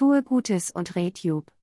Tue Gutes und red Jub.